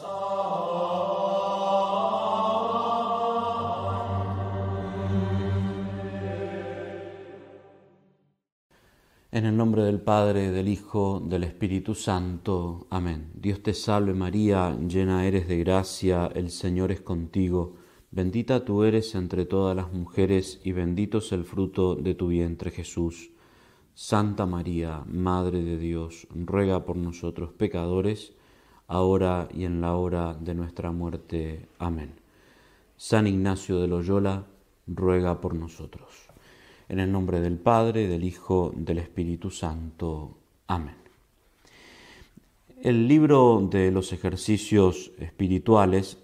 En el nombre del Padre, del Hijo, del Espíritu Santo. Amén. Dios te salve María, llena eres de gracia, el Señor es contigo. Bendita tú eres entre todas las mujeres y bendito es el fruto de tu vientre Jesús. Santa María, Madre de Dios, ruega por nosotros pecadores, ahora y en la hora de nuestra muerte. Amén. San Ignacio de Loyola, ruega por nosotros. En el nombre del Padre, del Hijo, del Espíritu Santo. Amén. El libro de los ejercicios espirituales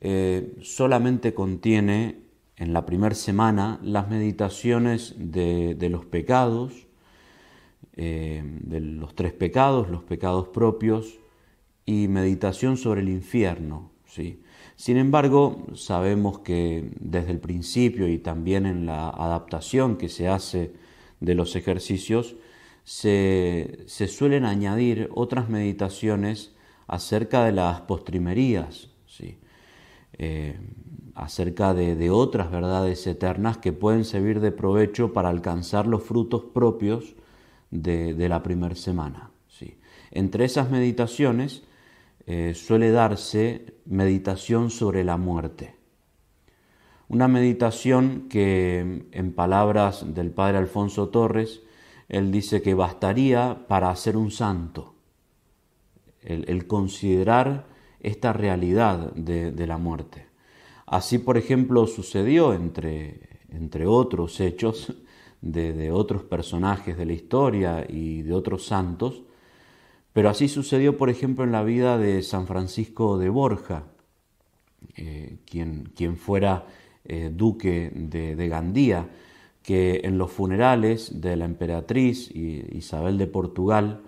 eh, solamente contiene en la primera semana las meditaciones de, los pecados, eh, de los tres pecados, los pecados propios y meditación sobre el infierno. ¿sí? Sin embargo, sabemos que desde el principio y también en la adaptación que se hace de los ejercicios, se, suelen añadir otras meditaciones acerca de las postrimerías, ¿sí? Eh, acerca de, otras verdades eternas que pueden servir de provecho para alcanzar los frutos propios de, la primera semana. ¿sí? Entre esas meditaciones eh, suele darse meditación sobre la muerte. Una meditación que, en palabras del padre Alfonso Torres, él dice que bastaría para hacer un santo, el, considerar esta realidad de, la muerte. Así, por ejemplo, sucedió entre, entre otros hechos de, de otros personajes de la historia y de otros santos, pero así sucedió, por ejemplo, en la vida de San Francisco de Borja, eh, quien, quien, fuera eh, duque de, Gandía, que en los funerales de la emperatriz Isabel de Portugal,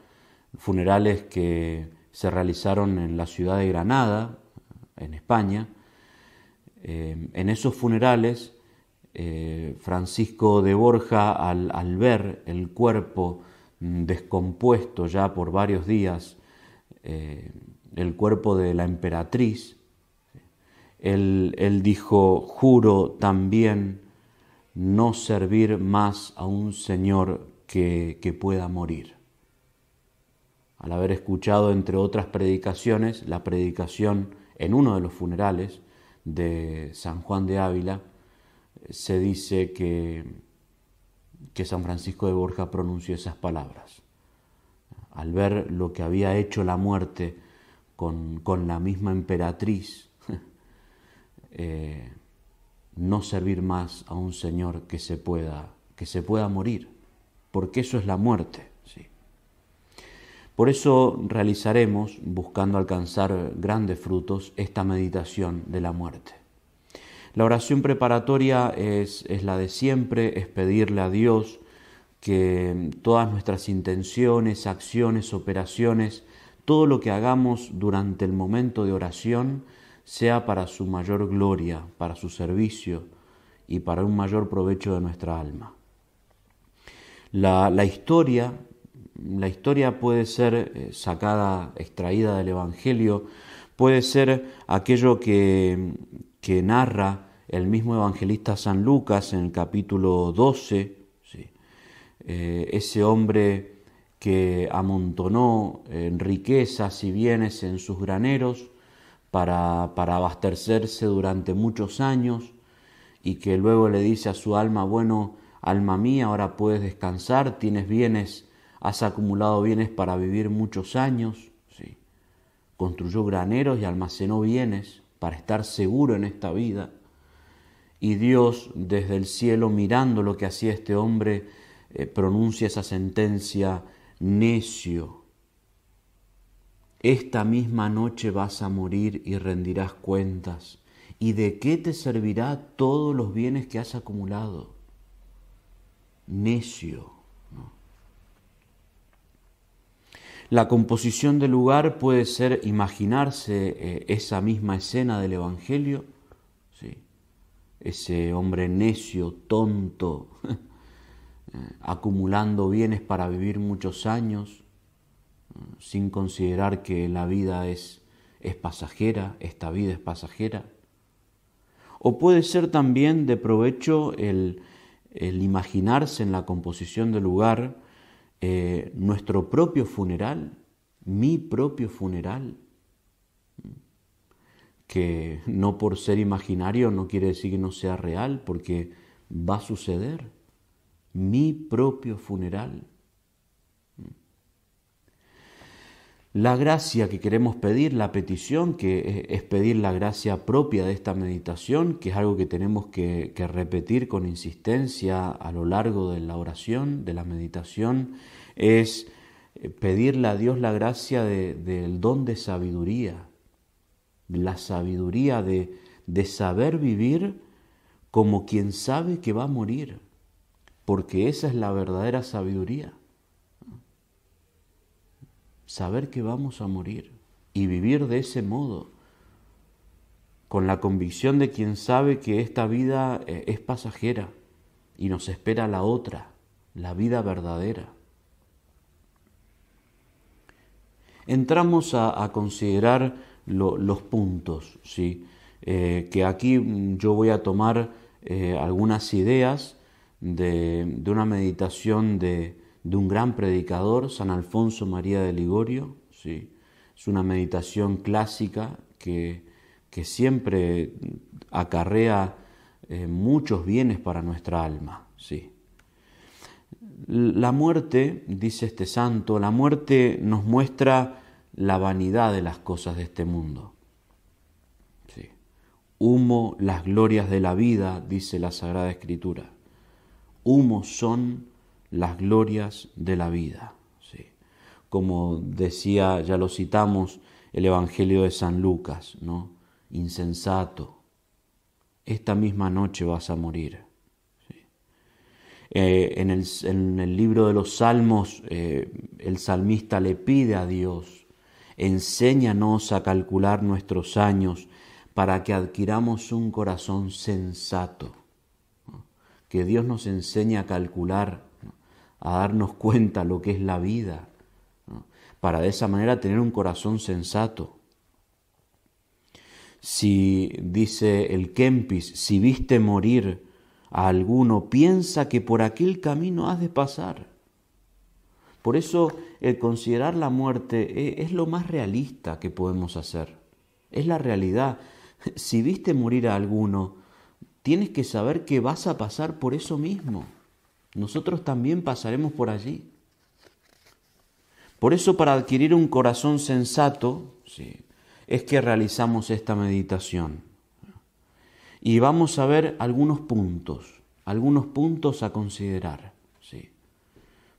funerales que se realizaron en la ciudad de Granada, en España, eh, en esos funerales, Francisco de Borja, al, al ver el cuerpo descompuesto ya por varios días eh, el cuerpo de la emperatriz, él, dijo, juro también no servir más a un Señor que, que pueda morir. Al haber escuchado, entre otras predicaciones, la predicación en uno de los funerales de San Juan de Ávila, se dice que que San Francisco de Borja pronunció esas palabras. Al ver lo que había hecho la muerte con, la misma emperatriz, eh, no servir más a un Señor que se pueda, que se pueda morir, porque eso es la muerte. ¿sí? Por eso realizaremos, buscando alcanzar grandes frutos, esta meditación de la muerte. La oración preparatoria es, la de siempre, es pedirle a Dios que todas nuestras intenciones, acciones, operaciones, todo lo que hagamos durante el momento de oración sea para su mayor gloria, para su servicio y para un mayor provecho de nuestra alma. La, historia, la historia puede ser eh, sacada, extraída del Evangelio, puede ser aquello que, que narra el mismo evangelista San Lucas en el capítulo 12, eh, ese hombre que amontonó en riquezas y bienes en sus graneros para, para abastecerse durante muchos años y que luego le dice a su alma, bueno, alma mía, ahora puedes descansar, tienes bienes, has acumulado bienes para vivir muchos años. ¿sí? Construyó graneros y almacenó bienes para estar seguro en esta vida. Y Dios desde el cielo, mirando lo que hacía este hombre, eh, pronuncia esa sentencia, necio. Esta misma noche vas a morir y rendirás cuentas. ¿Y de qué te servirá todos los bienes que has acumulado? Necio. La composición del lugar puede ser imaginarse eh, esa misma escena del Evangelio, ¿sí? ese hombre necio, tonto, eh, acumulando bienes para vivir muchos años, sin considerar que la vida es, es pasajera, esta vida es pasajera. O puede ser también de provecho el, imaginarse en la composición del lugar eh, nuestro propio funeral, mi propio funeral, que no por ser imaginario no quiere decir que no sea real, porque va a suceder. Mi propio funeral. La gracia que queremos pedir, la petición, que es pedir la gracia propia de esta meditación, que es algo que tenemos que, repetir con insistencia a lo largo de la oración, de la meditación, es eh, pedirle a Dios la gracia del don de sabiduría, la sabiduría de, de saber vivir como quien sabe que va a morir, porque esa es la verdadera sabiduría saber que vamos a morir y vivir de ese modo, con la convicción de quien sabe que esta vida eh, es pasajera y nos espera la otra, la vida verdadera. Entramos a, considerar los puntos, ¿sí? Eh, que aquí yo voy a tomar eh, algunas ideas de, de una meditación de, de un gran predicador, San Alfonso María de Ligorio. ¿sí? Es una meditación clásica que, que siempre acarrea eh, muchos bienes para nuestra alma. ¿sí? La muerte, dice este santo, la muerte nos muestra la vanidad de las cosas de este mundo. Humo las glorias de la vida, dice la Sagrada Escritura. Humo son las glorias de la vida. ¿sí? Como decía, ya lo citamos, el Evangelio de San Lucas, ¿no? Insensato, esta misma noche vas a morir. Eh, en, el, libro de los Salmos, eh, el salmista le pide a Dios, enséñanos a calcular nuestros años para que adquiramos un corazón sensato. Que Dios nos enseñe a calcular a darnos cuenta lo que es la vida, para de esa manera tener un corazón sensato. Si, dice el Kempis, si viste morir a alguno, piensa que por aquel camino has de pasar. Por eso el considerar la muerte e, es lo más realista que podemos hacer. Es la realidad. Si viste morir a alguno, tienes que saber que vas a pasar por eso mismo nosotros también pasaremos por allí. Por eso para adquirir un corazón sensato es que realizamos esta meditación. Y vamos a ver algunos puntos, algunos puntos a considerar, ¿sí?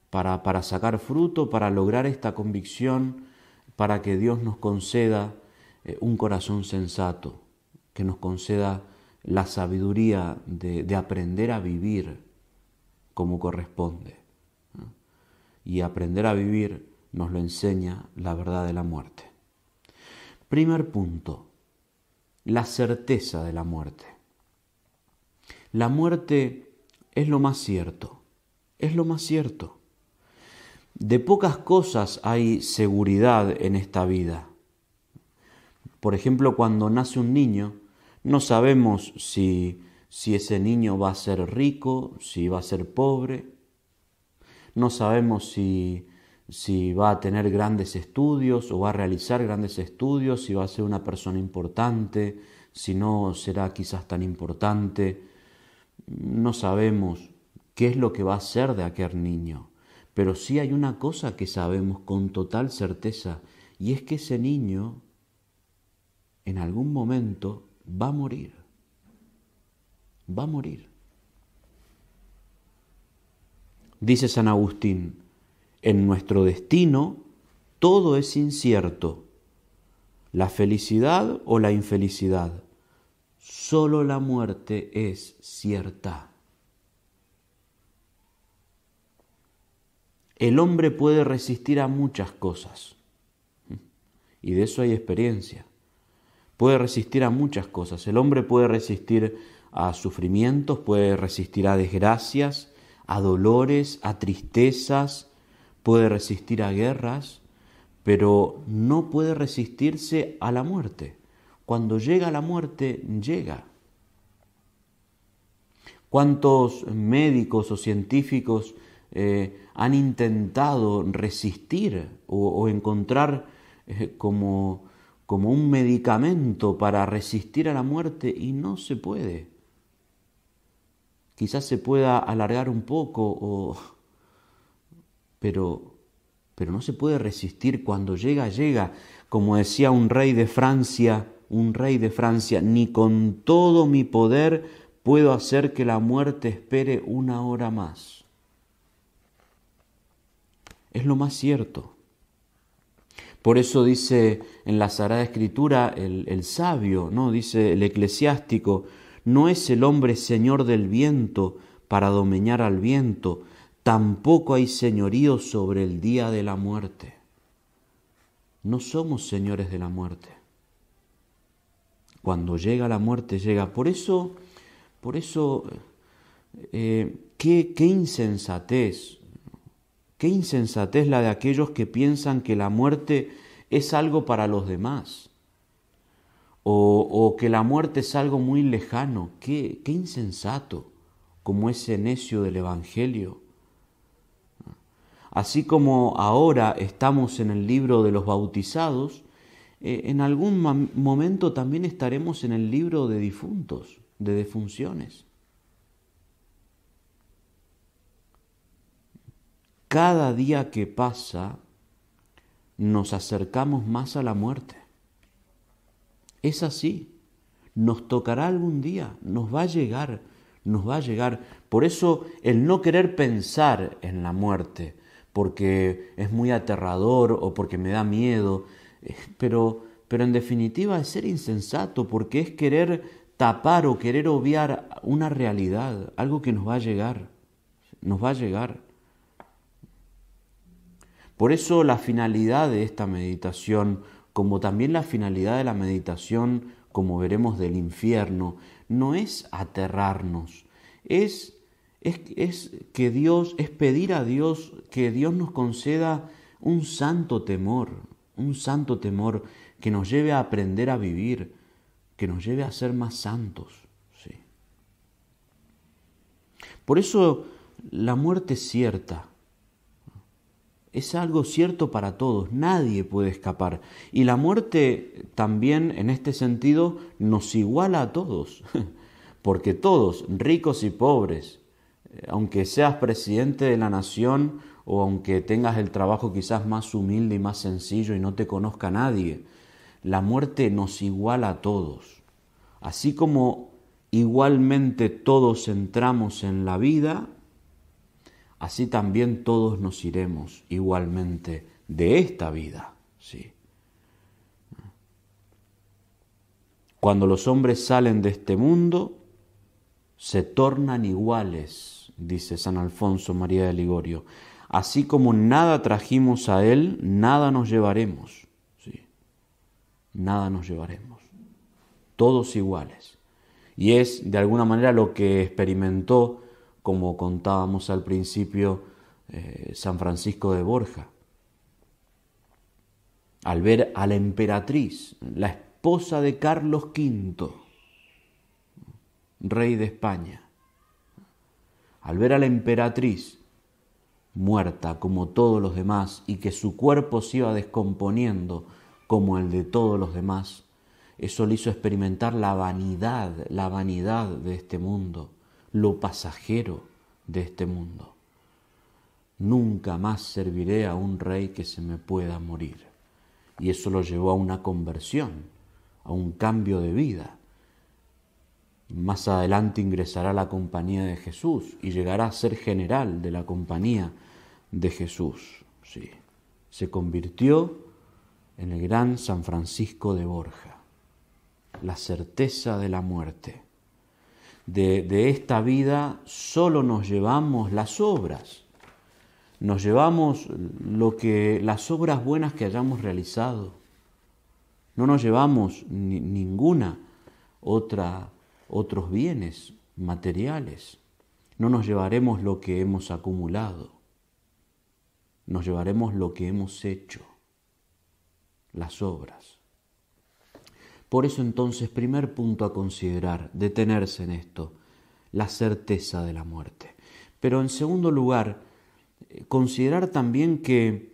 para, para sacar fruto, para lograr esta convicción, para que Dios nos conceda eh, un corazón sensato, que nos conceda la sabiduría de, de aprender a vivir como corresponde. Y aprender a vivir nos lo enseña la verdad de la muerte. Primer punto, la certeza de la muerte. La muerte es lo más cierto, es lo más cierto. De pocas cosas hay seguridad en esta vida. Por ejemplo, cuando nace un niño, no sabemos si si ese niño va a ser rico, si va a ser pobre. No sabemos si, va a tener grandes estudios o va a realizar grandes estudios, si va a ser una persona importante, si no será quizás tan importante. No sabemos qué es lo que va a ser de aquel niño. Pero sí hay una cosa que sabemos con total certeza, y es que ese niño en algún momento va a morir va a morir. Dice San Agustín, en nuestro destino todo es incierto, la felicidad o la infelicidad, solo la muerte es cierta. El hombre puede resistir a muchas cosas, y de eso hay experiencia. Puede resistir a muchas cosas. El hombre puede resistir a sufrimientos, puede resistir a desgracias, a dolores, a tristezas, puede resistir a guerras, pero no puede resistirse a la muerte. Cuando llega la muerte, llega. ¿Cuántos médicos o científicos eh, han intentado resistir o, encontrar eh, como, como un medicamento para resistir a la muerte y no se puede? Quizás se pueda alargar un poco, pero, pero no se puede resistir. Cuando llega, llega. Como decía un rey de Francia, un rey de Francia, ni con todo mi poder puedo hacer que la muerte espere una hora más. Es lo más cierto. Por eso dice en la Sagrada Escritura el, el sabio, ¿no? Dice el eclesiástico, no es el hombre señor del viento para domeñar al viento, tampoco hay señorío sobre el día de la muerte. No somos señores de la muerte. Cuando llega la muerte, llega. Por eso por eso, eh, qué, qué insensatez, qué insensatez la de aquellos que piensan que la muerte es algo para los demás, o, que la muerte es algo muy lejano, qué, qué insensato, como ese necio del Evangelio. Así como ahora estamos en el libro de los bautizados, eh, en algún momento también estaremos en el libro de difuntos de defunciones. Cada día que pasa nos acercamos más a la muerte. Es así. Nos tocará algún día, nos va a llegar, nos va a llegar. Por eso el no querer pensar en la muerte, porque es muy aterrador o porque me da miedo, eh, pero, pero en definitiva es ser insensato, porque es querer tapar o querer obviar una realidad, algo que nos va a llegar, nos va a llegar. Por eso la finalidad de esta meditación, como también la finalidad de la meditación, como veremos del infierno, no es aterrarnos, es, es, es que Dios, es pedir a Dios que Dios nos conceda un santo temor, un santo temor que nos lleve a aprender a vivir, que nos lleve a ser más santos. ¿sí? Por eso la muerte es cierta. Es algo cierto para todos, nadie puede escapar. Y la muerte también en este sentido nos iguala a todos, porque todos, ricos y pobres, eh, aunque seas presidente de la nación o aunque tengas el trabajo quizás más humilde y más sencillo y no te conozca nadie, la muerte nos iguala a todos. Así como igualmente todos entramos en la vida, así también todos nos iremos igualmente de esta vida. ¿sí? Cuando los hombres salen de este mundo, se tornan iguales, dice San Alfonso María de Ligorio. Así como nada trajimos a Él, nada nos llevaremos nada nos llevaremos. Todos iguales. Y es de alguna manera lo que experimentó, como contábamos al principio, eh, San Francisco de Borja. Al ver a la emperatriz, la esposa de Carlos V, rey de España, al ver a la emperatriz muerta como todos los demás y que su cuerpo se iba descomponiendo como el de todos los demás. Eso le hizo experimentar la vanidad, la vanidad de este mundo, lo pasajero de este mundo. Nunca más serviré a un rey que se me pueda morir. Y eso lo llevó a una conversión, a un cambio de vida. Más adelante ingresará a la compañía de Jesús y llegará a ser general de la compañía de Jesús. Sí. Se convirtió en el gran San Francisco de Borja, la certeza de la muerte. De, esta vida solo nos llevamos las obras, nos llevamos lo que, las obras buenas que hayamos realizado. No nos llevamos ninguna otra, otros bienes materiales. No nos llevaremos lo que hemos acumulado. Nos llevaremos lo que hemos hecho las obras. Por eso entonces, primer punto a considerar, detenerse en esto, la certeza de la muerte. Pero en segundo lugar, eh, considerar también que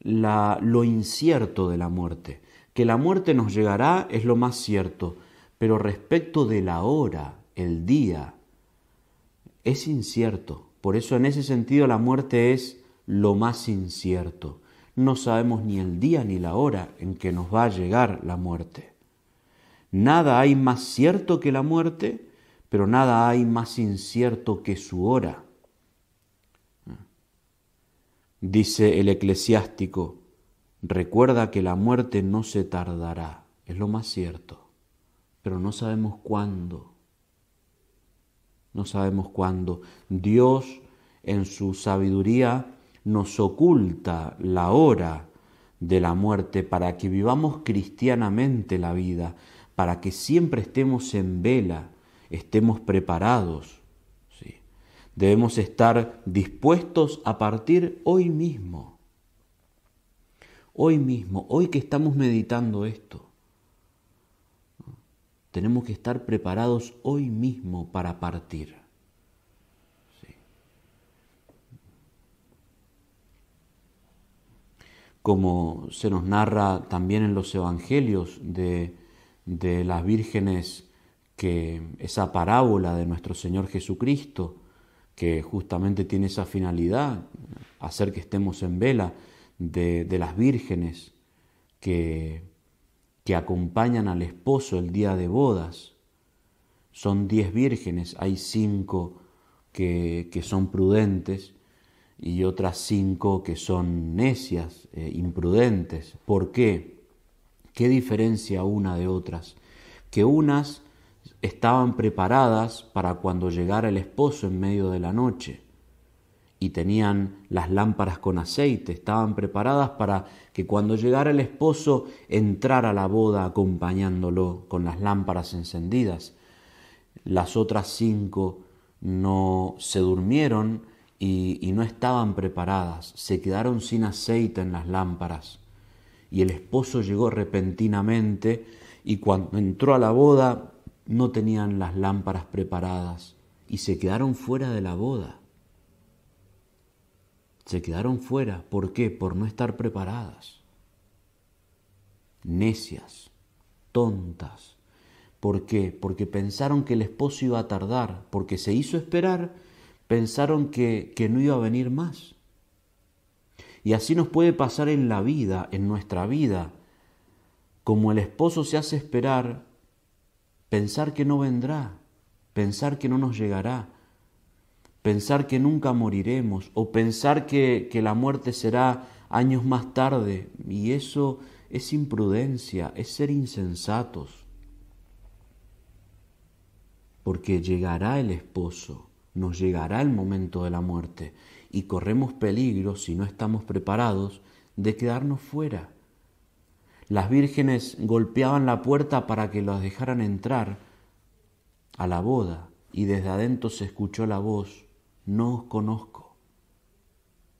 la, lo incierto de la muerte, que la muerte nos llegará es lo más cierto, pero respecto de la hora, el día, es incierto. Por eso en ese sentido la muerte es lo más incierto. No sabemos ni el día ni la hora en que nos va a llegar la muerte. Nada hay más cierto que la muerte, pero nada hay más incierto que su hora. Dice el eclesiástico, recuerda que la muerte no se tardará, es lo más cierto, pero no sabemos cuándo. No sabemos cuándo. Dios en su sabiduría nos oculta la hora de la muerte para que vivamos cristianamente la vida, para que siempre estemos en vela, estemos preparados. ¿sí? Debemos estar dispuestos a partir hoy mismo. Hoy mismo, hoy que estamos meditando esto. Tenemos que estar preparados hoy mismo para partir. Como se nos narra también en los evangelios de, las vírgenes, que esa parábola de nuestro Señor Jesucristo, que justamente tiene esa finalidad, hacer que estemos en vela, de, las vírgenes que, que acompañan al esposo el día de bodas. Son diez vírgenes, hay cinco que, que son prudentes y otras cinco que son necias, eh, imprudentes. ¿Por qué? ¿Qué diferencia una de otras? Que unas estaban preparadas para cuando llegara el esposo en medio de la noche y tenían las lámparas con aceite, estaban preparadas para que cuando llegara el esposo entrara a la boda acompañándolo con las lámparas encendidas. Las otras cinco no se durmieron y, no estaban preparadas, se quedaron sin aceite en las lámparas. Y el esposo llegó repentinamente y cuando entró a la boda no tenían las lámparas preparadas y se quedaron fuera de la boda. Se quedaron fuera. ¿Por qué? Por no estar preparadas. Necias, tontas. ¿Por qué? Porque pensaron que el esposo iba a tardar, porque se hizo esperar pensaron que, que no iba a venir más. Y así nos puede pasar en la vida, en nuestra vida. Como el esposo se hace esperar, pensar que no vendrá, pensar que no nos llegará, pensar que nunca moriremos o pensar que, que, la muerte será años más tarde. Y eso es imprudencia, es ser insensatos. Porque llegará el esposo nos llegará el momento de la muerte y corremos peligro, si no estamos preparados, de quedarnos fuera. Las vírgenes golpeaban la puerta para que los dejaran entrar a la boda y desde adentro se escuchó la voz, no os conozco,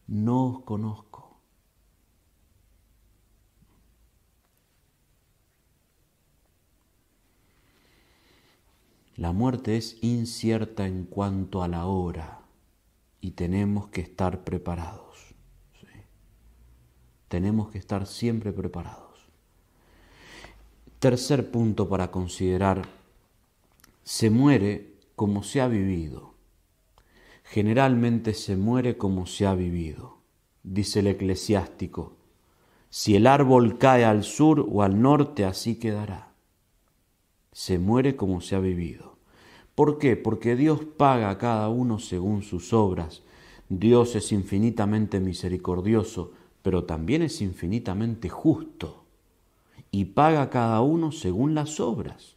no os conozco. La muerte es incierta en cuanto a la hora y tenemos que estar preparados. Tenemos que estar siempre preparados. Tercer punto para considerar, se muere como se ha vivido. Generalmente se muere como se ha vivido, dice el eclesiástico. Si el árbol cae al sur o al norte, así quedará se muere como se ha vivido. ¿Por qué? Porque Dios paga a cada uno según sus obras. Dios es infinitamente misericordioso, pero también es infinitamente justo. Y paga a cada uno según las obras,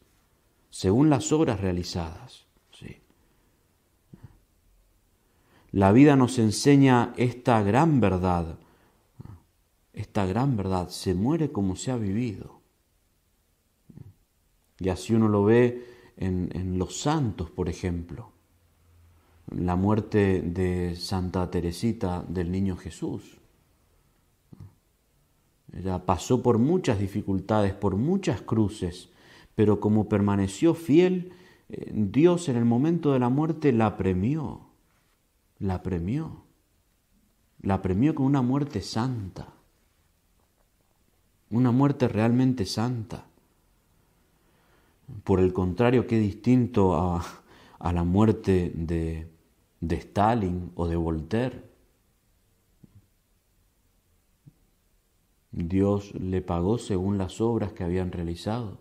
según las obras realizadas. ¿sí? La vida nos enseña esta gran verdad. Esta gran verdad se muere como se ha vivido. Y así uno lo ve en, los santos, por ejemplo. La muerte de Santa Teresita del Niño Jesús. ella pasó por muchas dificultades, por muchas cruces, pero como permaneció fiel, eh, Dios en el momento de la muerte la premió, la premió, la premió con una muerte santa, una muerte realmente santa. Por el contrario, qué distinto a, la muerte de, de Stalin o de Voltaire. Dios le pagó según las obras que habían realizado.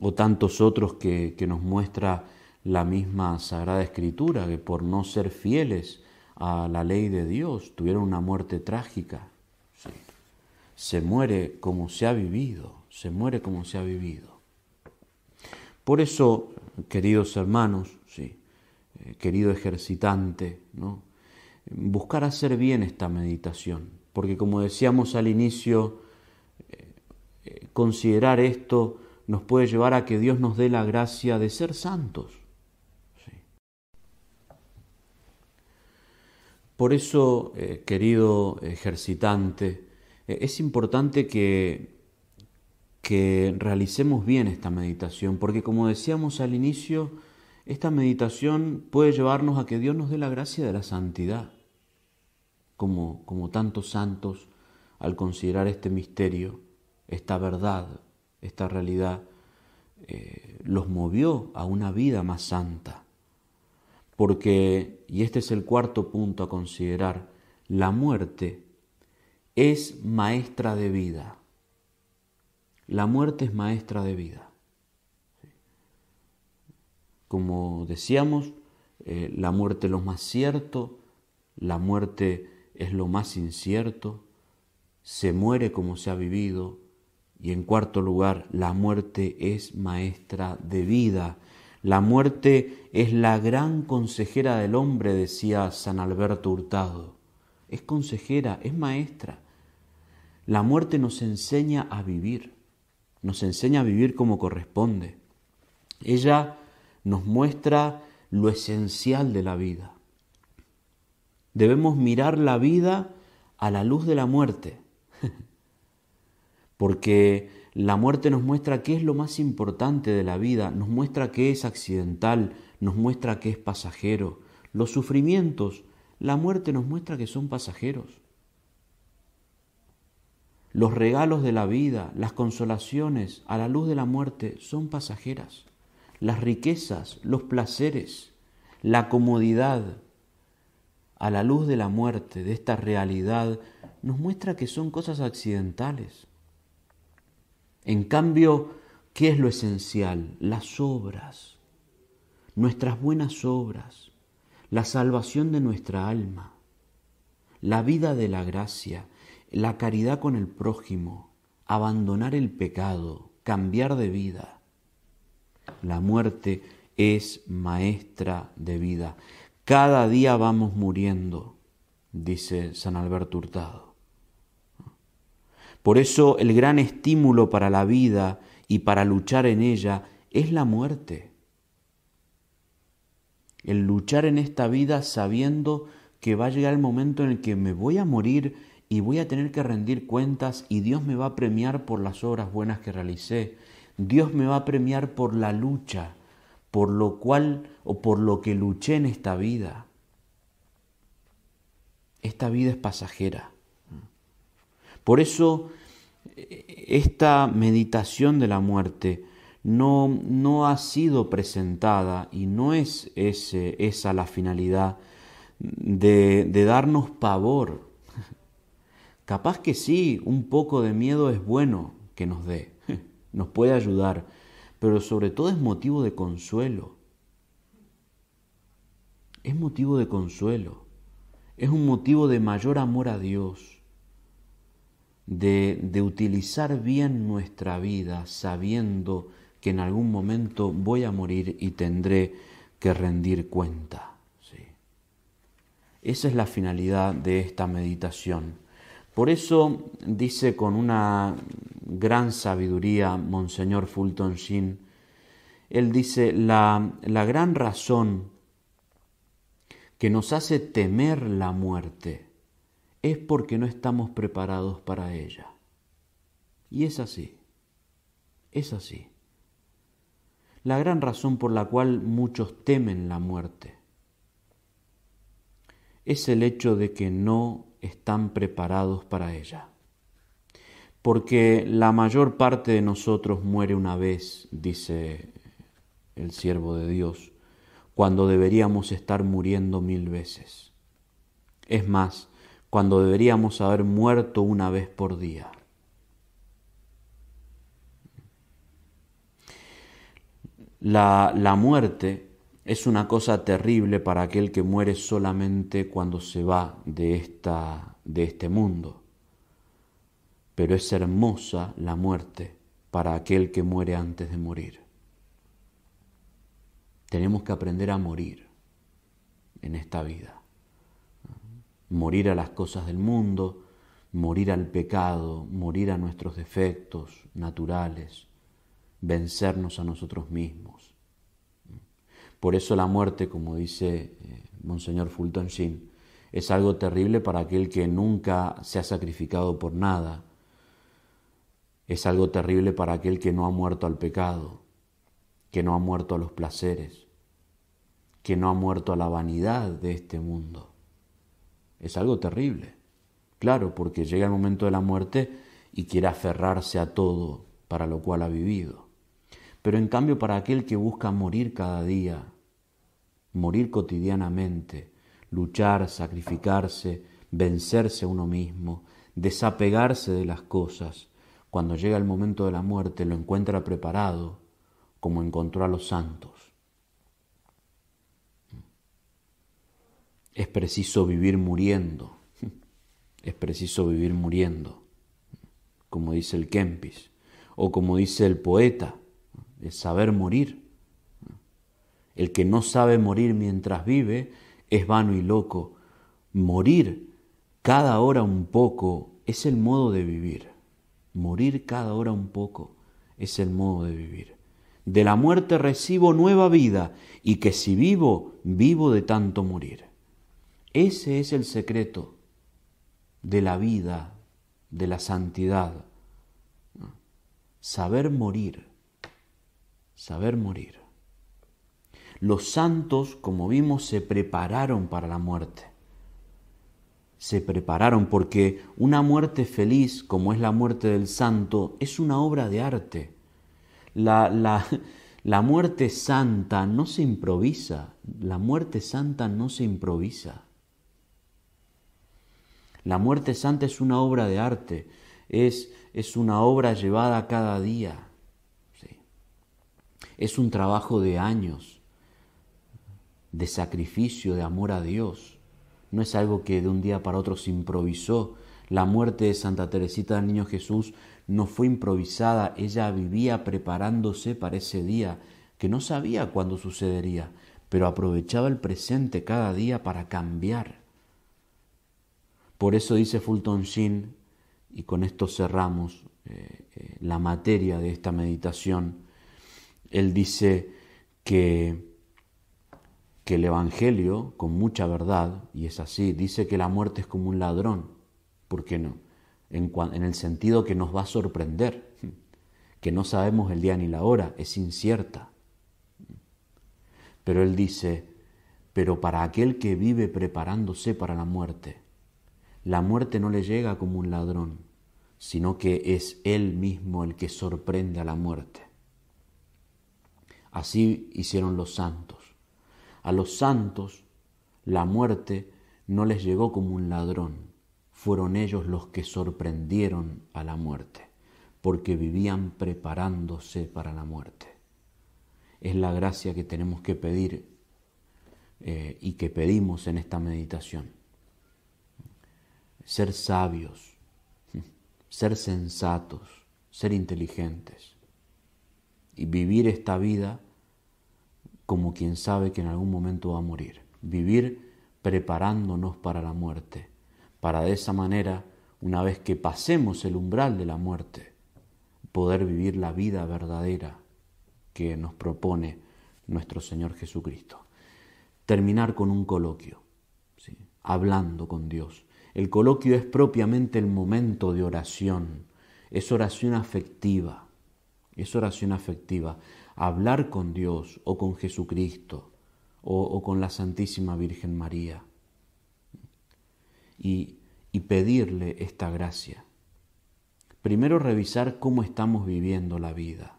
O tantos otros que, nos muestra la misma Sagrada Escritura, que por no ser fieles a la ley de Dios tuvieron una muerte trágica. Se muere como se ha vivido, se muere como se ha vivido. Por eso, queridos hermanos, sí, eh, querido ejercitante, ¿no? buscar hacer bien esta meditación, porque como decíamos al inicio, eh, eh, considerar esto nos puede llevar a que Dios nos dé la gracia de ser santos. Por eso, querido ejercitante, es importante que, que realicemos bien esta meditación, porque como decíamos al inicio, esta meditación puede llevarnos a que Dios nos dé la gracia de la santidad como, como tantos santos, al considerar este misterio, esta verdad, esta realidad, eh, los movió a una vida más santa. Porque, y este es el cuarto punto a considerar, la muerte es maestra de vida. La muerte es maestra de vida. Como decíamos, eh, la muerte es lo más cierto, la muerte es lo más incierto, se muere como se ha vivido y en cuarto lugar, la muerte es maestra de vida. La muerte es la gran consejera del hombre, decía San Alberto Hurtado. Es consejera, es maestra. La muerte nos enseña a vivir, nos enseña a vivir como corresponde. Ella nos muestra lo esencial de la vida. Debemos mirar la vida a la luz de la muerte, porque la muerte nos muestra qué es lo más importante de la vida, nos muestra qué es accidental, nos muestra qué es pasajero. Los sufrimientos, la muerte nos muestra que son pasajeros. Los regalos de la vida, las consolaciones a la luz de la muerte son pasajeras. Las riquezas, los placeres, la comodidad, a la luz de la muerte, de esta realidad, nos muestra que son cosas accidentales. En cambio, ¿qué es lo esencial? Las obras, nuestras buenas obras, la salvación de nuestra alma, la vida de la gracia, la caridad con el prójimo, abandonar el pecado, cambiar de vida. La muerte es maestra de vida. Cada día vamos muriendo, dice San Alberto Hurtado. Por eso el gran estímulo para la vida y para luchar en ella es la muerte. El luchar en esta vida sabiendo que va a llegar el momento en el que me voy a morir y voy a tener que rendir cuentas y Dios me va a premiar por las obras buenas que realicé. Dios me va a premiar por la lucha por lo cual o por lo que luché en esta vida. Esta vida es pasajera. Por eso esta meditación de la muerte no, no ha sido presentada y no es ese, esa la finalidad de, de darnos pavor. Capaz que sí, un poco de miedo es bueno que nos dé, nos puede ayudar, pero sobre todo es motivo de consuelo. Es motivo de consuelo. Es un motivo de mayor amor a Dios, de, de utilizar bien nuestra vida sabiendo que en algún momento voy a morir y tendré que rendir cuenta. ¿sí? Esa es la finalidad de esta meditación. Por eso dice con una gran sabiduría Monseñor Fulton Sheen, él dice, la, la gran razón que nos hace temer la muerte es porque no estamos preparados para ella. Y es así, es así. La gran razón por la cual muchos temen la muerte es el hecho de que no están preparados para ella. Porque la mayor parte de nosotros muere una vez, dice el siervo de Dios, cuando deberíamos estar muriendo mil veces. Es más, cuando deberíamos haber muerto una vez por día. La, la muerte es una cosa terrible para aquel que muere solamente cuando se va de, esta, de este mundo, pero es hermosa la muerte para aquel que muere antes de morir. Tenemos que aprender a morir en esta vida, morir a las cosas del mundo, morir al pecado, morir a nuestros defectos naturales, vencernos a nosotros mismos por eso la muerte, como dice eh, Monseñor Fulton Sheen, es algo terrible para aquel que nunca se ha sacrificado por nada. Es algo terrible para aquel que no ha muerto al pecado, que no ha muerto a los placeres, que no ha muerto a la vanidad de este mundo. Es algo terrible. Claro, porque llega el momento de la muerte y quiere aferrarse a todo para lo cual ha vivido. Pero en cambio para aquel que busca morir cada día, morir cotidianamente, luchar, sacrificarse, vencerse a uno mismo, desapegarse de las cosas, cuando llega el momento de la muerte lo encuentra preparado como encontró a los santos. Es preciso vivir muriendo, es preciso vivir muriendo, como dice el Kempis, o como dice el poeta, es saber morir. El que no sabe morir mientras vive es vano y loco. Morir cada hora un poco es el modo de vivir. Morir cada hora un poco es el modo de vivir. De la muerte recibo nueva vida y que si vivo, vivo de tanto morir. Ese es el secreto de la vida, de la santidad. Saber morir saber morir. Los santos, como vimos, se prepararon para la muerte. Se prepararon porque una muerte feliz, como es la muerte del santo, es una obra de arte. La, la, la muerte santa no se improvisa, la muerte santa no se improvisa. La muerte santa es una obra de arte, es, es una obra llevada cada día es un trabajo de años, de sacrificio, de amor a Dios. No es algo que de un día para otro se improvisó. La muerte de Santa Teresita del Niño Jesús no fue improvisada, ella vivía preparándose para ese día, que no sabía cuándo sucedería, pero aprovechaba el presente cada día para cambiar. Por eso dice Fulton Sheen, y con esto cerramos eh, eh, la materia de esta meditación, él dice que, que el Evangelio, con mucha verdad, y es así, dice que la muerte es como un ladrón. ¿Por qué no? En, en el sentido que nos va a sorprender, que no sabemos el día ni la hora, es incierta. Pero él dice, pero para aquel que vive preparándose para la muerte, la muerte no le llega como un ladrón, sino que es él mismo el que sorprende a la muerte. Así hicieron los santos. A los santos la muerte no les llegó como un ladrón, fueron ellos los que sorprendieron a la muerte, porque vivían preparándose para la muerte. Es la gracia que tenemos que pedir eh, y que pedimos en esta meditación. Ser sabios, ser sensatos, ser inteligentes y vivir esta vida como quien sabe que en algún momento va a morir. Vivir preparándonos para la muerte, para de esa manera, una vez que pasemos el umbral de la muerte, poder vivir la vida verdadera que nos propone nuestro Señor Jesucristo. Terminar con un coloquio, hablando con Dios. El coloquio es propiamente el momento de oración, es oración afectiva, es oración afectiva. Hablar con Dios o con Jesucristo o, con la Santísima Virgen María y, y pedirle esta gracia. Primero revisar cómo estamos viviendo la vida.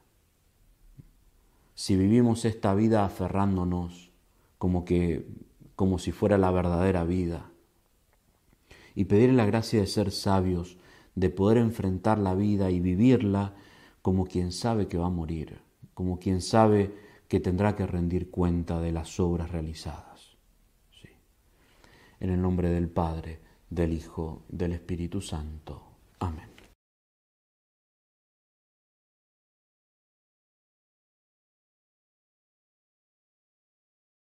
Si vivimos esta vida aferrándonos como que como si fuera la verdadera vida. Y pedirle la gracia de ser sabios, de poder enfrentar la vida y vivirla como quien sabe que va a morir, como quien sabe que tendrá que rendir cuenta de las obras realizadas. Sí. En el nombre del Padre, del Hijo, del Espíritu Santo. Amén.